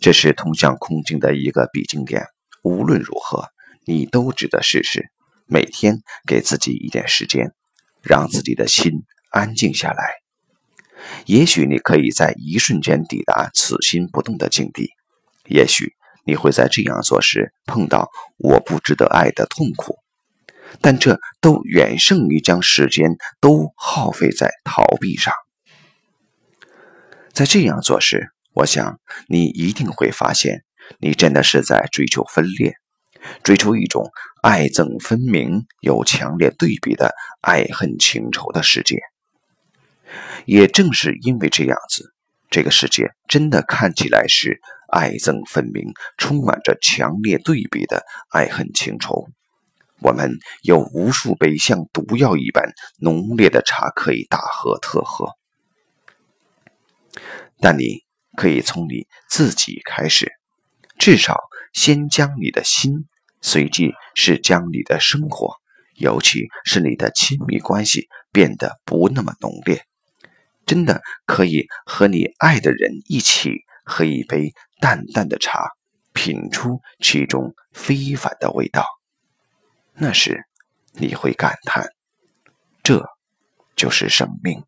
这是通向空境的一个必经点。无论如何，你都值得试试。每天给自己一点时间，让自己的心安静下来。也许你可以在一瞬间抵达此心不动的境地。也许你会在这样做时碰到我不值得爱的痛苦，但这都远胜于将时间都耗费在逃避上。在这样做时，我想你一定会发现，你真的是在追求分裂。追求一种爱憎分明、有强烈对比的爱恨情仇的世界。也正是因为这样子，这个世界真的看起来是爱憎分明、充满着强烈对比的爱恨情仇。我们有无数杯像毒药一般浓烈的茶可以大喝特喝，但你可以从你自己开始，至少先将你的心。随即是将你的生活，尤其是你的亲密关系变得不那么浓烈，真的可以和你爱的人一起喝一杯淡淡的茶，品出其中非凡的味道。那时你会感叹，这就是生命。